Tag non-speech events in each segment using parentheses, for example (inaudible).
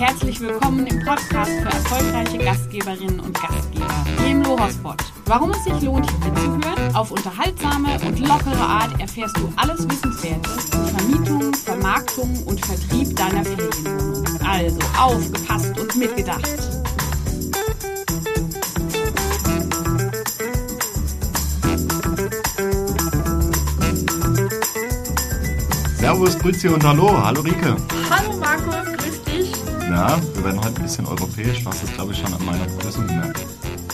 herzlich willkommen im Podcast für erfolgreiche Gastgeberinnen und Gastgeber, dem Lohospot. Warum es sich lohnt, hier mitzuhören? Auf unterhaltsame und lockere Art erfährst du alles Wissenswerte zur Vermietung, Vermarktung und Vertrieb deiner Ferienwohnung. Also aufgepasst und mitgedacht. Servus, Grüezi und Hallo. Hallo Rike. Na, wir werden heute ein bisschen europäisch. Hast es, glaube ich, schon an meiner Begrüßung gemerkt.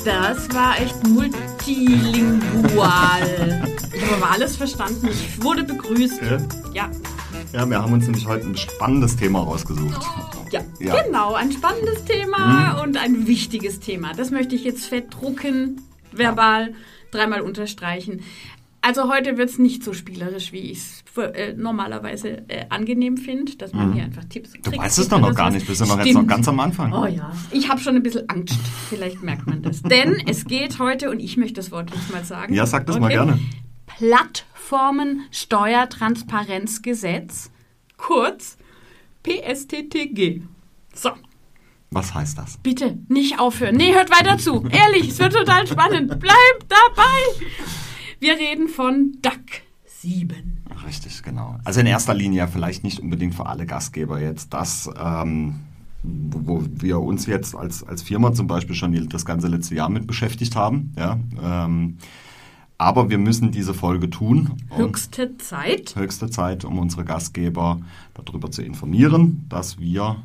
Das war echt multilingual. ich habe aber alles verstanden. Ich wurde begrüßt. Ja? Ja. Ja, wir haben uns nämlich heute ein spannendes Thema rausgesucht. Ja, Ja. genau. Ein spannendes Thema und ein wichtiges Thema. Das möchte ich jetzt fett drucken, verbal, dreimal unterstreichen. Also heute wird es nicht so spielerisch, wie ich es äh, normalerweise äh, angenehm finde, dass man hier einfach Tipps und Du Tricks weißt es doch noch gar nicht. Wir sind doch jetzt noch ganz am Anfang. Oh ja, ich habe schon ein bisschen Angst. Vielleicht merkt man das. (laughs) Denn es geht heute, und ich möchte das Wort jetzt mal sagen. Ja, sag das mal gerne. Plattformensteuertransparenzgesetz, kurz PSTTG. So, Was heißt das? bitte nicht aufhören. Nee, hört weiter zu. Ehrlich, es wird total spannend. Bleibt dabei. Wir reden von DAC 7. Richtig, genau. Also in erster Linie vielleicht nicht unbedingt für alle Gastgeber jetzt das, ähm, wo, wir uns jetzt als, als Firma zum Beispiel schon das ganze letzte Jahr mit beschäftigt haben. Ja, ähm, aber wir müssen diese Folge tun. Höchste Zeit. höchste Zeit, um unsere Gastgeber darüber zu informieren, dass wir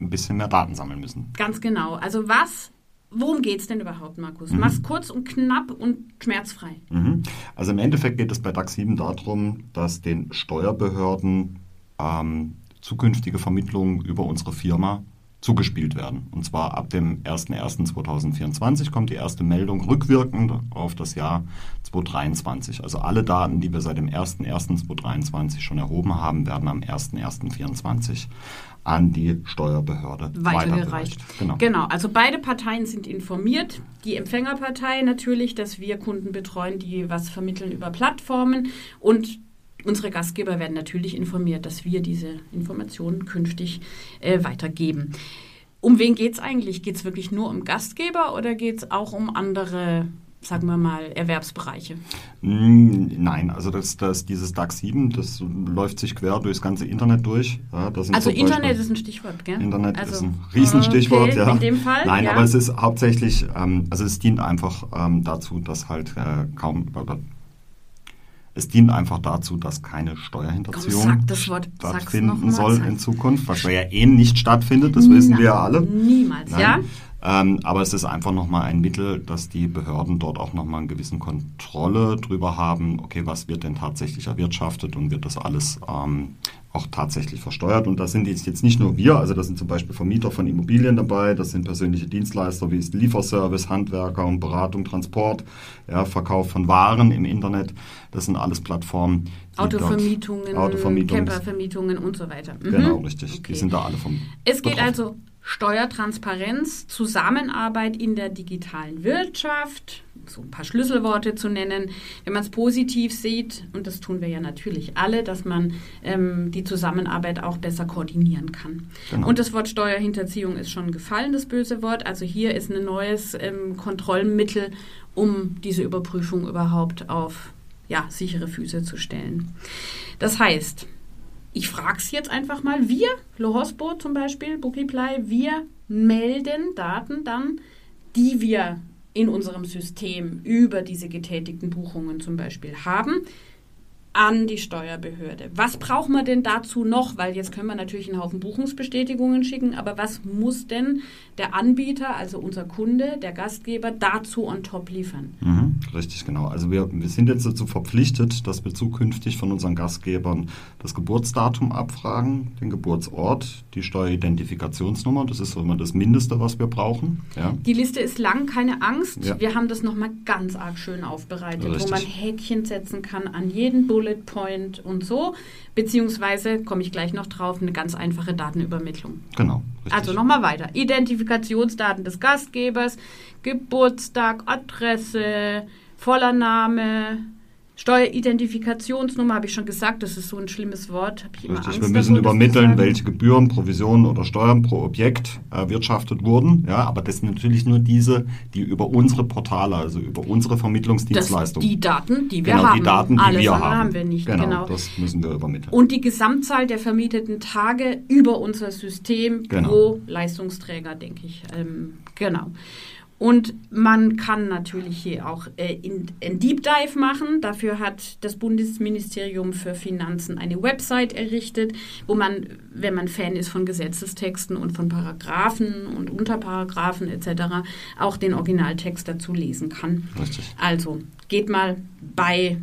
ein bisschen mehr Daten sammeln müssen. Ganz genau. Also was, worum geht's denn überhaupt, Markus? Mach's kurz und knapp und schmerzfrei. Mhm. Also im Endeffekt geht es bei DAX 7 darum, dass den Steuerbehörden ähm, zukünftige Vermittlungen über unsere Firma zugespielt werden. Und zwar ab dem 01.01.2024 kommt die erste Meldung rückwirkend auf das Jahr 2023. Also alle Daten, die wir seit dem 01.01.2023 schon erhoben haben, werden am 01.01.2024 an die Steuerbehörde weitergereicht. Genau. genau, also beide Parteien sind informiert. Die Empfängerpartei natürlich, dass wir Kunden betreuen, die was vermitteln über Plattformen und unsere Gastgeber werden natürlich informiert, dass wir diese Informationen künftig äh, weitergeben. Um wen geht es eigentlich? Geht es wirklich nur um Gastgeber oder geht es auch um andere, sagen wir mal, Erwerbsbereiche? Mm, Nein, also das, das, dieses DAX 7, das läuft sich quer durchs ganze Internet durch. Ja, Also Internet Beispiel- ist ein Stichwort, gell? Internet also, ist ein Riesenstichwort, okay, ja. In dem Fall. Nein, ja. aber es ist hauptsächlich, ähm, also es dient einfach ähm, dazu, dass halt äh, kaum, oder es dient einfach dazu, dass keine Komm, Steuerhinterziehung sag das Wort. Sag's stattfinden soll in Zukunft, was ja eh nicht stattfindet, das wissen wir ja alle. Niemals, Nein. ja? Ähm, aber es ist einfach nochmal ein Mittel, dass die Behörden dort auch nochmal einen gewissen Kontrolle drüber haben, okay, was wird denn tatsächlich erwirtschaftet und wird das alles ähm, auch tatsächlich versteuert. Und da sind jetzt, jetzt nicht nur wir, also das sind zum Beispiel Vermieter von Immobilien dabei, das sind persönliche Dienstleister wie ist Lieferservice, Handwerker und Beratung, Transport, ja, Verkauf von Waren im Internet. Das sind alles Plattformen. Autovermietungen, Autovermietungs- Campervermietungen und so weiter. Mhm. Genau, richtig. Okay. Die sind da alle vom. Es geht betroffen. also Steuertransparenz, Zusammenarbeit in der digitalen Wirtschaft, so ein paar Schlüsselworte zu nennen. Wenn man es positiv sieht, und das tun wir ja natürlich alle, dass man ähm, die Zusammenarbeit auch besser koordinieren kann. Genau. Und das Wort Steuerhinterziehung ist schon gefallen, das böse Wort. Also hier ist ein neues ähm, Kontrollmittel, um diese Überprüfung überhaupt auf ja, sichere Füße zu stellen. Das heißt, ich frage es jetzt einfach mal. Wir, Lohospo zum Beispiel, Bookiply, wir melden Daten dann, die wir in unserem System über diese getätigten Buchungen zum Beispiel haben, an die Steuerbehörde. Was braucht man denn dazu noch? Weil jetzt können wir natürlich einen Haufen Buchungsbestätigungen schicken, aber was muss denn der Anbieter, also unser Kunde, der Gastgeber, dazu on top liefern? Mhm, richtig, genau. Also wir, wir sind jetzt dazu verpflichtet, dass wir zukünftig von unseren Gastgebern das Geburtsdatum abfragen, den Geburtsort, die Steueridentifikationsnummer. Das ist so immer das Mindeste, was wir brauchen. Ja. Die Liste ist lang, keine Angst. Ja. Wir haben das nochmal ganz arg schön aufbereitet, Richtig. wo man Häkchen setzen kann an jeden Bullet Point und so. Beziehungsweise, komme ich gleich noch drauf, eine ganz einfache Datenübermittlung. Genau. Richtig. Also nochmal weiter. Identifikationsdaten des Gastgebers, Geburtstag, Adresse, voller Name, Steueridentifikationsnummer habe ich schon gesagt, das ist so ein schlimmes Wort. Richtig, Angst wir müssen übermitteln, welche Gebühren, Provisionen oder Steuern pro Objekt erwirtschaftet wurden. Ja, aber das sind natürlich nur diese, die über unsere Portale, also über unsere Vermittlungsdienstleistungen. Die Daten, die wir genau, haben. die Daten, die Alles wir haben. haben wir nicht. Genau, genau, das müssen wir übermitteln. Und die Gesamtzahl der vermieteten Tage über unser System genau. pro Leistungsträger, denke ich. Ähm, genau. Und man kann natürlich hier auch äh, in, Deep Dive machen. Dafür hat das Bundesministerium für Finanzen eine Website errichtet, wo man, wenn man Fan ist von Gesetzestexten und von Paragraphen und Unterparagraphen etc., auch den Originaltext dazu lesen kann. Richtig. Also geht mal bei,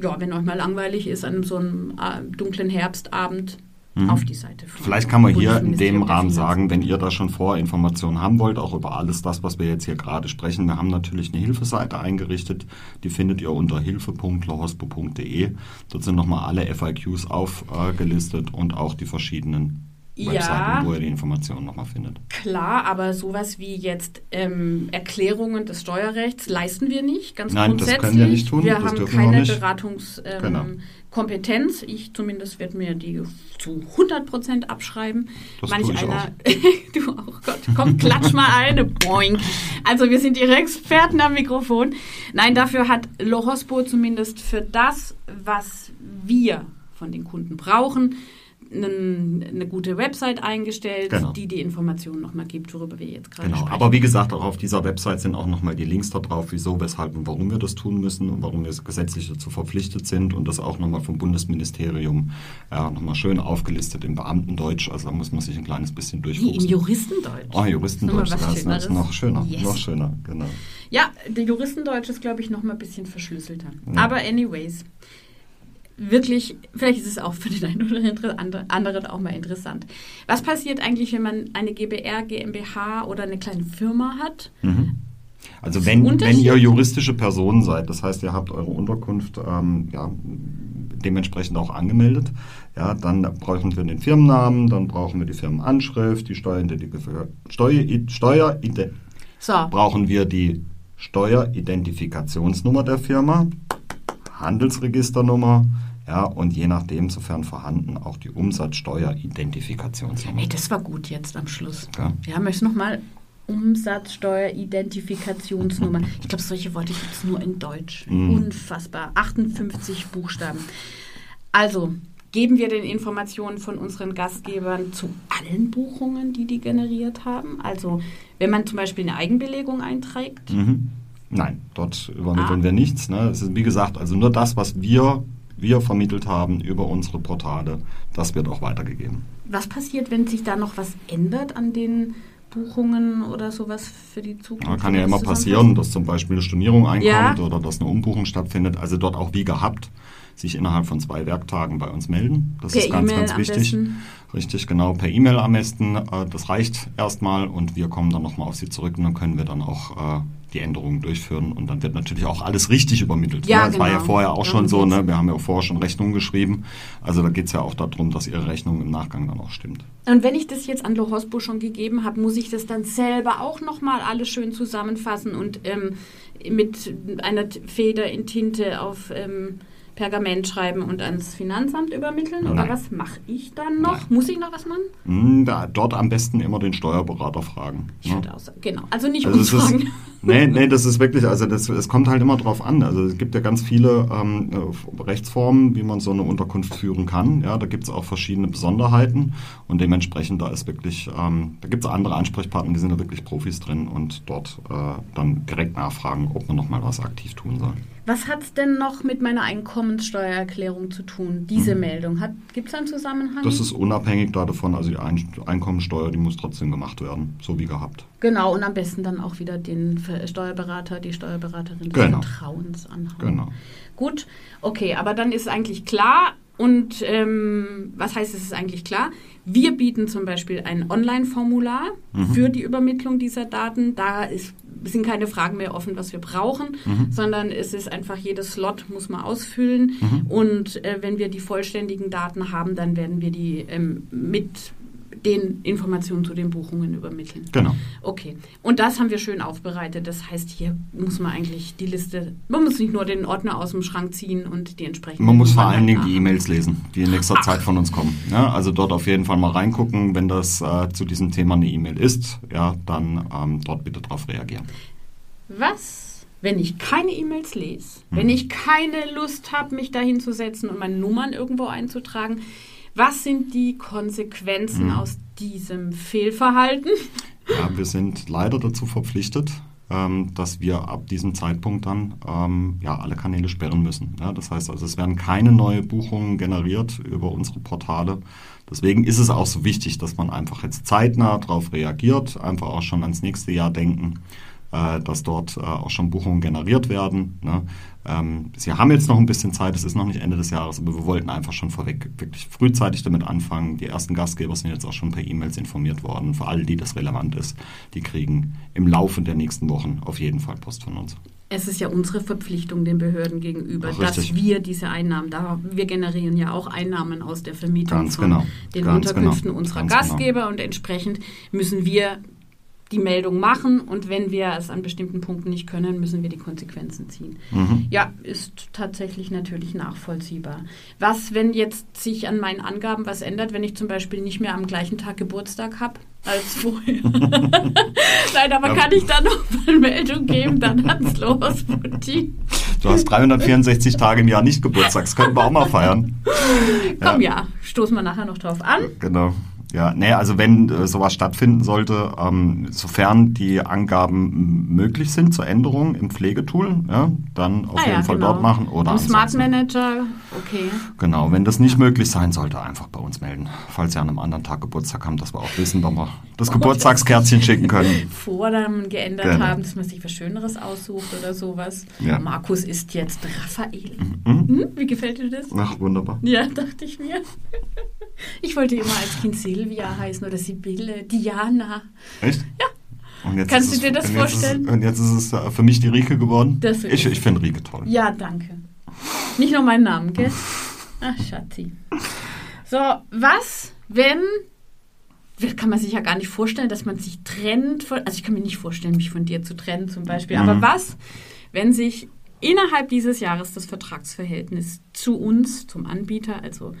ja, wenn euch mal langweilig ist, an so einem äh, dunklen Herbstabend mhm. auf die Seite von. Vielleicht kann man hier in dem Rahmen sagen, wenn ihr da schon Vorinformationen haben wollt, auch über alles das, was wir jetzt hier gerade sprechen, wir haben natürlich eine Hilfeseite eingerichtet, die findet ihr unter hilfe.lohospo.de. Dort sind nochmal alle FIQs aufgelistet und auch die verschiedenen Webseiten, ja, wo ihr die Informationen nochmal findet. Klar, aber sowas wie jetzt ähm, Erklärungen des Steuerrechts leisten wir nicht, ganz Nein, grundsätzlich. das können wir nicht tun. Wir das haben keine Beratungskompetenz. Ähm, genau. Ich zumindest werde mir die zu 100 Prozent abschreiben. Das Manch ich einer, (laughs) du, oh Gott, komm, klatsch mal eine, boing. Also wir sind ihre Experten am Mikrofon. Nein, dafür hat Lohospo zumindest für das, was wir von den Kunden brauchen, eine gute Website eingestellt, genau. die die Informationen nochmal gibt, worüber wir jetzt gerade genau. sprechen. Aber wie gesagt, auch auf dieser Website sind auch nochmal die Links da drauf, wieso, weshalb und warum wir das tun müssen und warum wir gesetzlich dazu verpflichtet sind und das auch nochmal vom Bundesministerium ja, nochmal schön aufgelistet im Beamtendeutsch. Also da muss man sich ein kleines bisschen durchfuchsen. Im Juristendeutsch. Oh, Juristendeutsch, das, das ist noch schöner. Yes. Noch schöner, genau. Ja, der Juristendeutsch ist, glaube ich, nochmal ein bisschen verschlüsselter. Ja. Aber anyways wirklich, vielleicht ist es auch für den einen oder anderen auch mal interessant. Was passiert eigentlich, wenn man eine GBR, GmbH oder eine kleine Firma hat? Mhm. Also wenn, wenn ihr juristische Personen seid, das heißt, ihr habt eure Unterkunft ähm, ja, dementsprechend auch angemeldet, ja, dann brauchen wir den Firmennamen, dann brauchen wir die Firmenanschrift, die Steueridentifikation, Steuer, Steuer, so. brauchen wir die Steueridentifikationsnummer der Firma, Handelsregisternummer, ja, und je nachdem, sofern vorhanden, auch die Umsatzsteueridentifikationsnummer. Hey, das war gut jetzt am Schluss. Ja, ja möchtest du nochmal Umsatzsteueridentifikationsnummer. Ich glaube, solche Worte gibt es nur in Deutsch. Mm. Unfassbar. 58 Buchstaben. Also, geben wir den Informationen von unseren Gastgebern zu allen Buchungen, die die generiert haben? Also, wenn man zum Beispiel eine Eigenbelegung einträgt? Mhm. Nein, dort übermitteln ah. wir nichts. Ne? Es ist, wie gesagt, also nur das, was wir wir vermittelt haben über unsere Portale, das wird auch weitergegeben. Was passiert, wenn sich da noch was ändert an den Buchungen oder sowas für die Zukunft? Ja, kann ja immer passieren, dass zum Beispiel eine Stornierung einkommt ja. oder dass eine Umbuchung stattfindet. Also dort auch wie gehabt sich innerhalb von zwei Werktagen bei uns melden. Das per ist ganz, e ganz wichtig. Richtig, genau, per E-Mail am besten. Äh, das reicht erstmal und wir kommen dann nochmal auf Sie zurück und dann können wir dann auch äh, die Änderungen durchführen und dann wird natürlich auch alles richtig übermittelt. Ja, ne? Das genau. war ja vorher auch schon so, ne? wir haben ja vorher schon Rechnungen geschrieben. Also da geht es ja auch darum, dass Ihre Rechnung im Nachgang dann auch stimmt. Und wenn ich das jetzt an Lohospo schon gegeben habe, muss ich das dann selber auch nochmal alles schön zusammenfassen und ähm, mit einer Feder in Tinte auf... Ähm, Pergament schreiben und ans Finanzamt übermitteln? Nein. Oder was mache ich dann noch? Nein. Muss ich noch was machen? Hm, da, dort am besten immer den Steuerberater fragen. Ich ne? würde auch sagen, genau. Also nicht also uns fragen. Ist, nee, nee, das ist wirklich, also das, es kommt halt immer drauf an. Also es gibt ja ganz viele ähm, Rechtsformen, wie man so eine Unterkunft führen kann. Ja, da gibt es auch verschiedene Besonderheiten und dementsprechend da ist wirklich, ähm, da gibt es andere Ansprechpartner, die sind da wirklich Profis drin und dort äh, dann direkt nachfragen, ob man nochmal was aktiv tun soll. Was hat es denn noch mit meiner Einkommenssteuererklärung zu tun, diese mhm. Meldung? Gibt es einen Zusammenhang? Das ist unabhängig davon, also die Einkommensteuer, die muss trotzdem gemacht werden, so wie gehabt. Genau, und am besten dann auch wieder den Steuerberater, die Steuerberaterin des genau. Vertrauens anhauen. Genau. Gut, okay, aber dann ist eigentlich klar, und ähm, was heißt, es ist eigentlich klar? Wir bieten zum Beispiel ein Online-Formular mhm. für die Übermittlung dieser Daten. Da ist, sind keine Fragen mehr offen, was wir brauchen, mhm. sondern es ist einfach jedes Slot muss man ausfüllen. Mhm. Und äh, wenn wir die vollständigen Daten haben, dann werden wir die ähm, mit den Informationen zu den Buchungen übermitteln. Genau. Okay. Und das haben wir schön aufbereitet. Das heißt, hier muss man eigentlich die Liste, man muss nicht nur den Ordner aus dem Schrank ziehen und die entsprechenden. Man muss vor allen Dingen die E-Mails lesen, die in nächster Zeit von uns kommen. Ja, also dort auf jeden Fall mal reingucken, wenn das äh, zu diesem Thema eine E-Mail ist, ja, dann ähm, dort bitte darauf reagieren. Was, wenn ich keine E-Mails lese, Mhm. wenn ich keine Lust habe, mich da hinzusetzen und meine Nummern irgendwo einzutragen, was sind die Konsequenzen Mhm. aus diesem Fehlverhalten? Ja, wir sind leider dazu verpflichtet, ähm, dass wir ab diesem Zeitpunkt dann ähm, ja, alle Kanäle sperren müssen. Ja, das heißt also, es werden keine neue Buchungen generiert über unsere Portale. Deswegen ist es auch so wichtig, dass man einfach jetzt zeitnah darauf reagiert, einfach auch schon ans nächste Jahr denken, äh, dass dort äh, auch schon Buchungen generiert werden. Ne? Ähm, Sie haben jetzt noch ein bisschen Zeit, es ist noch nicht Ende des Jahres, aber wir wollten einfach schon vorweg wirklich frühzeitig damit anfangen. Die ersten Gastgeber sind jetzt auch schon per E-Mails informiert worden. Für alle, die das relevant ist, die kriegen im Laufe der nächsten Wochen auf jeden Fall Post von uns. Es ist ja unsere Verpflichtung den Behörden gegenüber, Ach, dass wir diese Einnahmen, da wir generieren ja auch Einnahmen aus der Vermietung Ganz von genau. den Ganz Unterkünften genau. unserer Ganz Gastgeber und entsprechend müssen wir die Meldung machen und wenn wir es an bestimmten Punkten nicht können, müssen wir die Konsequenzen ziehen. Mhm. Ja, ist tatsächlich natürlich nachvollziehbar. Was, wenn jetzt sich an meinen Angaben was ändert, wenn ich zum Beispiel nicht mehr am gleichen Tag Geburtstag habe als vorher? (laughs) Nein, aber Ja. kann ich da noch mal Meldung geben? Dann hat's los, Mutti. Du hast 364 Tage im Jahr nicht Geburtstag, das können wir auch mal feiern. Komm, ja, stoßen wir nachher noch drauf an. Genau. Ja, nee, also wenn äh, sowas stattfinden sollte, ähm, sofern die Angaben möglich sind zur Änderung im Pflegetool, ja, dann auf Ah jeden ja, Fall genau. dort machen oder Im Smart Manager, okay. Genau, wenn das nicht möglich sein sollte, einfach bei uns melden. Falls Sie an einem anderen Tag Geburtstag haben, dass wir auch wissen, wann wir das Geburtstagskärtchen schicken können. (laughs) Vornamen geändert Genau. haben, dass man sich was Schöneres aussucht oder sowas. Ja. Markus ist jetzt Raphael. Mhm. Hm? Wie gefällt dir das? Ach, wunderbar. Ja, (laughs) dachte ich mir. Ich wollte immer als Kind Silvia heißen oder Sibylle, Diana. Echt? Ja. Jetzt Kannst du dir das jetzt vorstellen? Ist, und jetzt ist es äh, für mich die Rike geworden. Das ist ich ich finde Rike toll. Ja, danke. Nicht nur meinen Namen, gell? Ach, Schatzi. So, was, wenn. Kann man sich ja gar nicht vorstellen, dass man sich trennt. Von, also, ich kann mir nicht vorstellen, mich von dir zu trennen, zum Beispiel. Aber Mhm. was, wenn sich innerhalb dieses Jahres das Vertragsverhältnis zu uns, zum Anbieter, also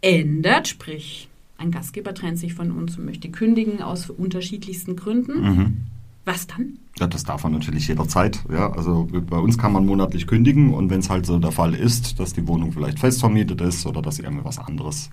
ändert? Sprich, ein Gastgeber trennt sich von uns und möchte kündigen aus unterschiedlichsten Gründen. Mhm. Was dann? Ja, das darf man natürlich jederzeit. Ja, also bei uns kann man monatlich kündigen und wenn es halt so der Fall ist, dass die Wohnung vielleicht fest vermietet ist oder dass irgendwas anderes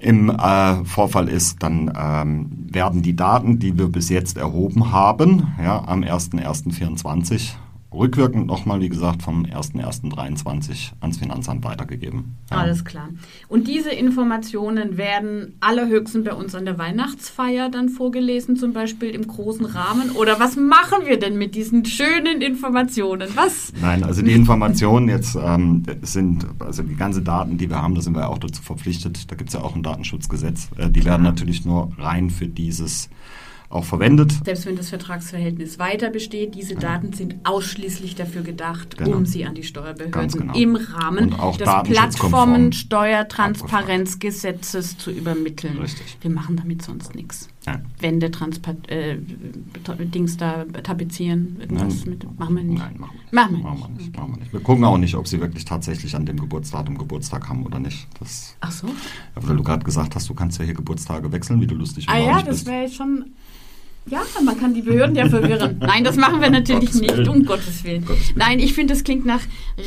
im äh, Vorfall ist, dann ähm, werden die Daten, die wir bis jetzt erhoben haben, ja, am 01.01.24 rückwirkend nochmal, wie gesagt, vom 01.01.23 ans Finanzamt weitergegeben. Ja. Alles klar. Und diese Informationen werden allerhöchstens bei uns an der Weihnachtsfeier dann vorgelesen, zum Beispiel im großen Rahmen. Oder was machen wir denn mit diesen schönen Informationen? Was? Nein, also die Informationen jetzt ähm, sind, also die ganzen Daten, die wir haben, da sind wir ja auch dazu verpflichtet. Da gibt es ja auch ein Datenschutzgesetz. Äh, die werden natürlich nur rein für dieses auch verwendet. Selbst wenn das Vertragsverhältnis weiter besteht, diese Daten sind ausschließlich dafür gedacht, Genau. um sie an die Steuerbehörden genau. im Rahmen des Plattformensteuertransparenzgesetzes zu übermitteln. Richtig. Wir machen damit sonst nichts. Ja. Wände transpa äh, Dings da tapezieren, irgendwas Nein. mit, machen wir nicht. Nein, machen wir nicht. Machen wir nicht. Machen wir nicht. Wir gucken auch nicht, ob sie wirklich tatsächlich an dem Geburtsdatum Geburtstag haben oder nicht. Das, Ach so. weil du gerade gesagt hast, du kannst ja hier Geburtstage wechseln, wie du lustig Ah oder auch ja, nicht das bist. wäre jetzt schon. Ja, man kann die Behörden ja verwirren. (laughs) Nein, das machen wir natürlich Gottes nicht, Willen. um Gottes Willen. Gottes Willen. Nein, ich finde, das klingt nach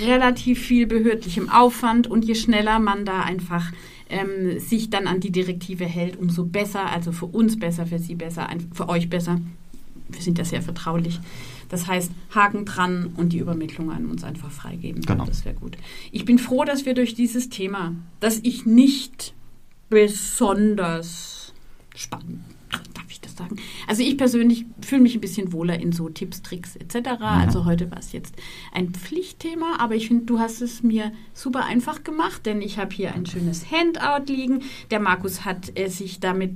relativ viel behördlichem Aufwand und je schneller man da einfach ähm, sich dann an die Direktive hält, umso besser, also für uns besser, für Sie besser, für euch besser. Wir sind ja sehr vertraulich. Das heißt, Haken dran und die Übermittlung an uns einfach freigeben. Genau. Das wäre gut. Ich bin froh, dass wir durch dieses Thema, das ich nicht besonders spannend, sagen? Also ich persönlich fühle mich ein bisschen wohler in so Tipps, Tricks etc. Also heute war es jetzt ein Pflichtthema, aber ich finde, du hast es mir super einfach gemacht, denn ich habe hier ein schönes Handout liegen. Der Markus hat äh, sich damit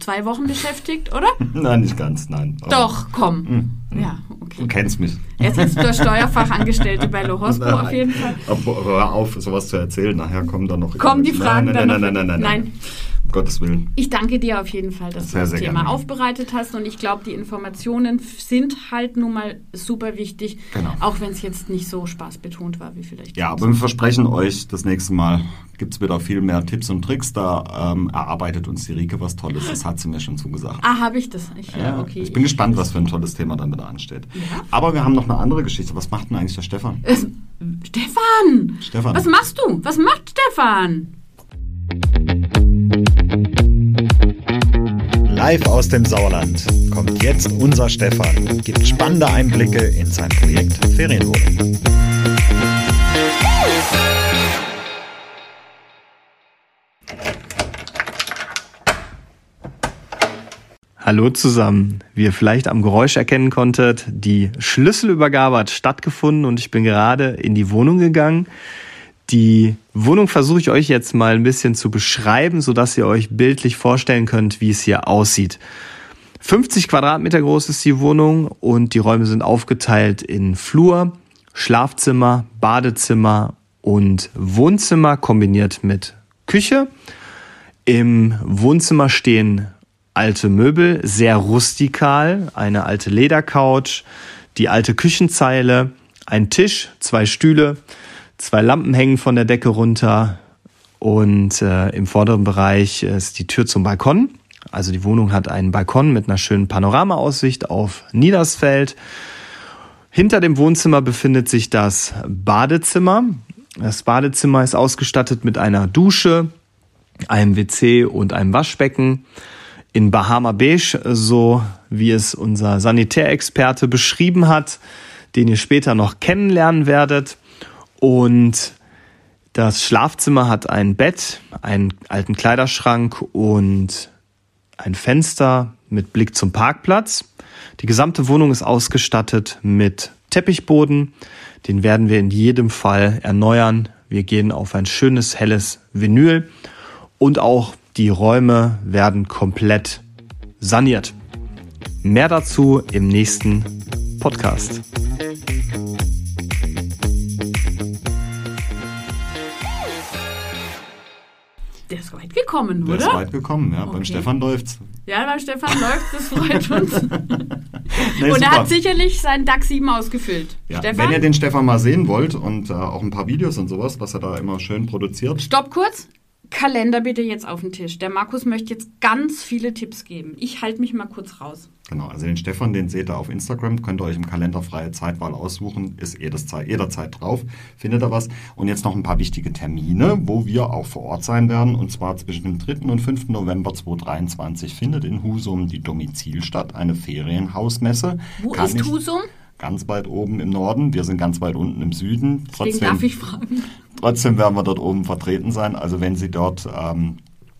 zwei Wochen beschäftigt, oder? (laughs) Nein, nicht ganz, nein. Doch, komm. Hm. Ja, Du okay. kennst mich. Er ist der Steuerfachangestellte bei Lohospo auf Nein. jeden Fall. Aber hör auf, sowas zu erzählen. Nachher kommen da noch. Kommen die Fragen nein, dann nein, noch? nein, nein, nein, nein, Nein. Gottes Willen. Ich danke dir auf jeden Fall, dass Sehr, du das Thema gerne. aufbereitet hast und ich glaube, die Informationen sind halt nun mal super wichtig, Genau. auch wenn es jetzt nicht so spaßbetont war wie vielleicht. Ja, aber wir versprechen euch, das nächste Mal gibt es wieder viel mehr Tipps und Tricks. Da ähm, erarbeitet uns die Rike was Tolles. Das hat sie mir schon zugesagt. Ah, habe ich das? Ich, Ja, okay. ich bin gespannt, was für ein tolles Thema dann wieder ansteht. Ja. Aber wir haben noch eine andere Geschichte. Was macht denn eigentlich der Stefan? Es, Stefan! Stefan. Was machst du? Was macht Stefan? Live aus dem Sauerland kommt jetzt unser Stefan und gibt spannende Einblicke in sein Projekt Ferienwohnung. Hallo zusammen. Wie ihr vielleicht am Geräusch erkennen konntet, die Schlüsselübergabe hat stattgefunden und ich bin gerade in die Wohnung gegangen. Die Wohnung versuche ich euch jetzt mal ein bisschen zu beschreiben, sodass ihr euch bildlich vorstellen könnt, wie es hier aussieht. 50 Quadratmeter groß ist die Wohnung und die Räume sind aufgeteilt in Flur, Schlafzimmer, Badezimmer und Wohnzimmer kombiniert mit Küche. Im Wohnzimmer stehen alte Möbel, sehr rustikal, eine alte Ledercouch, die alte Küchenzeile, ein Tisch, zwei Stühle, zwei Lampen hängen von der Decke runter und äh, im vorderen Bereich ist die Tür zum Balkon. Also die Wohnung hat einen Balkon mit einer schönen Panoramaaussicht auf Niedersfeld. Hinter dem Wohnzimmer befindet sich das Badezimmer. Das Badezimmer ist ausgestattet mit einer Dusche, einem WC und einem Waschbecken in Bahama Beige, so wie es unser Sanitärexperte beschrieben hat, den ihr später noch kennenlernen werdet. Und das Schlafzimmer hat ein Bett, einen alten Kleiderschrank und ein Fenster mit Blick zum Parkplatz. Die gesamte Wohnung ist ausgestattet mit Teppichboden. Den werden wir in jedem Fall erneuern. Wir gehen auf ein schönes helles Vinyl und auch die Räume werden komplett saniert. Mehr dazu im nächsten Podcast. Gekommen, Der oder? ist weit gekommen, ja. Okay. Beim Stefan läuft's. Ja, beim Stefan läuft, das freut uns. (laughs) Nee, Und er hat sicherlich seinen DAX 7 ausgefüllt. ja, Stefan, wenn ihr den Stefan mal sehen wollt und äh, auch ein paar Videos und sowas, was er da immer schön produziert, stopp kurz. Kalender bitte jetzt auf den Tisch. Der Markus möchte jetzt ganz viele Tipps geben. Ich halte mich mal kurz raus. Genau, also den Stefan, den seht ihr auf Instagram, könnt ihr euch im Kalender freie Zeitwahl aussuchen, ist jederzeit, jederzeit drauf, findet ihr was. Und jetzt noch ein paar wichtige Termine, wo wir auch vor Ort sein werden. Und zwar zwischen dem 3. und 5. November 2023 findet in Husum die Domizil statt, eine Ferienhausmesse. Wo Kann ist Husum? Ganz weit oben im Norden, wir sind ganz weit unten im Süden. Deswegen darf ich fragen. Trotzdem werden wir dort oben vertreten sein. Also wenn Sie dort ähm,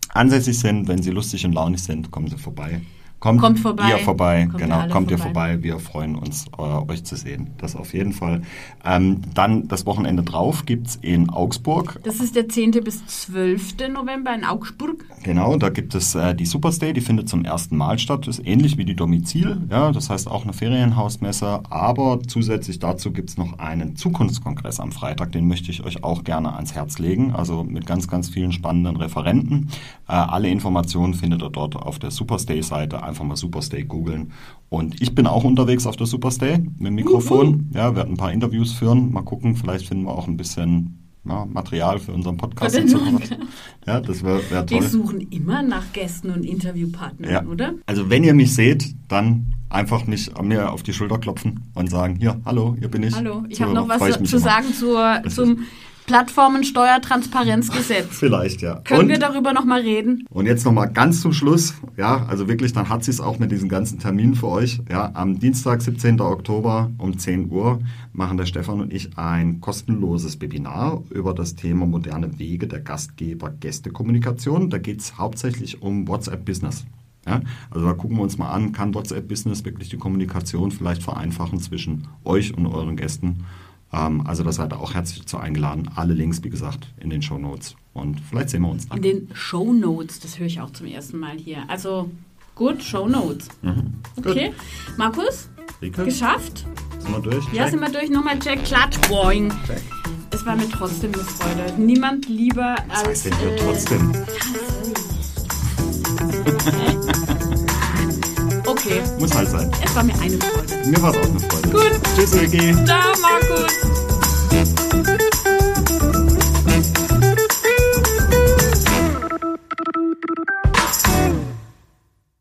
ansässig sind, wenn Sie lustig und launig sind, kommen Sie vorbei. Kommt, Kommt vorbei. Ihr vorbei, Kommt ihr genau, alle kommt ihr vorbei. vorbei. Wir freuen uns, äh, euch zu sehen. Das auf jeden Fall. Ähm, dann das Wochenende drauf gibt's in Augsburg. Das ist der 10. bis 12. November in Augsburg. Genau, da gibt es äh, die Superstay, die findet zum ersten Mal statt. Ist ähnlich wie die Domizil, ja, das heißt auch eine Ferienhausmesse. Aber zusätzlich dazu gibt's noch einen Zukunftskongress am Freitag, den möchte ich euch auch gerne ans Herz legen. Also mit ganz, ganz vielen spannenden Referenten. Äh, alle Informationen findet ihr dort auf der Superstay-Seite. Einfach mal Superstay googeln. Und ich bin auch unterwegs auf der Superstay mit dem Mikrofon. Ja, werde ein paar Interviews führen. Mal gucken, vielleicht finden wir auch ein bisschen ja, Material für unseren Podcast. In Zukunft. Ja, das wäre wär toll. Wir suchen immer nach Gästen und Interviewpartnern, Ja. oder? Also wenn ihr mich seht, dann einfach mich mir auf die Schulter klopfen und sagen, hier, hallo, hier bin ich. Hallo, ich habe noch was zu sagen zur, zum Plattformensteuertransparenzgesetz. Vielleicht, ja. Können und, wir darüber nochmal reden? und jetzt nochmal ganz zum Schluss, ja, also wirklich, dann hat sie es auch mit diesen ganzen Terminen für euch. Ja, am Dienstag, 17. Oktober um 10 Uhr machen der Stefan und ich ein kostenloses Webinar über das Thema moderne Wege der Gastgeber-Gäste-Kommunikation. Da geht es hauptsächlich um WhatsApp-Business. Ja, also da gucken wir uns mal an, kann WhatsApp Business wirklich die Kommunikation vielleicht vereinfachen zwischen euch und euren Gästen? Ähm, also da seid ihr auch herzlich dazu eingeladen. Alle Links, wie gesagt, in den Show Notes. Und vielleicht sehen wir uns dann. In den Show Notes, das höre ich auch zum ersten Mal hier. Also gut, Show Notes. Mhm. Okay. Markus, Rike, geschafft? sind wir durch? Ja, Check. sind wir durch. Nochmal Jack Klatsch. Boing. Check. Es war mir trotzdem eine Freude. Niemand lieber Was als. heißt denn hier äh, trotzdem? (laughs) Okay, Muss halt sein. es war mir eine Freude. Mir war es auch eine Freude. Gut. Tschüss, Ulgi. Ciao, Markus.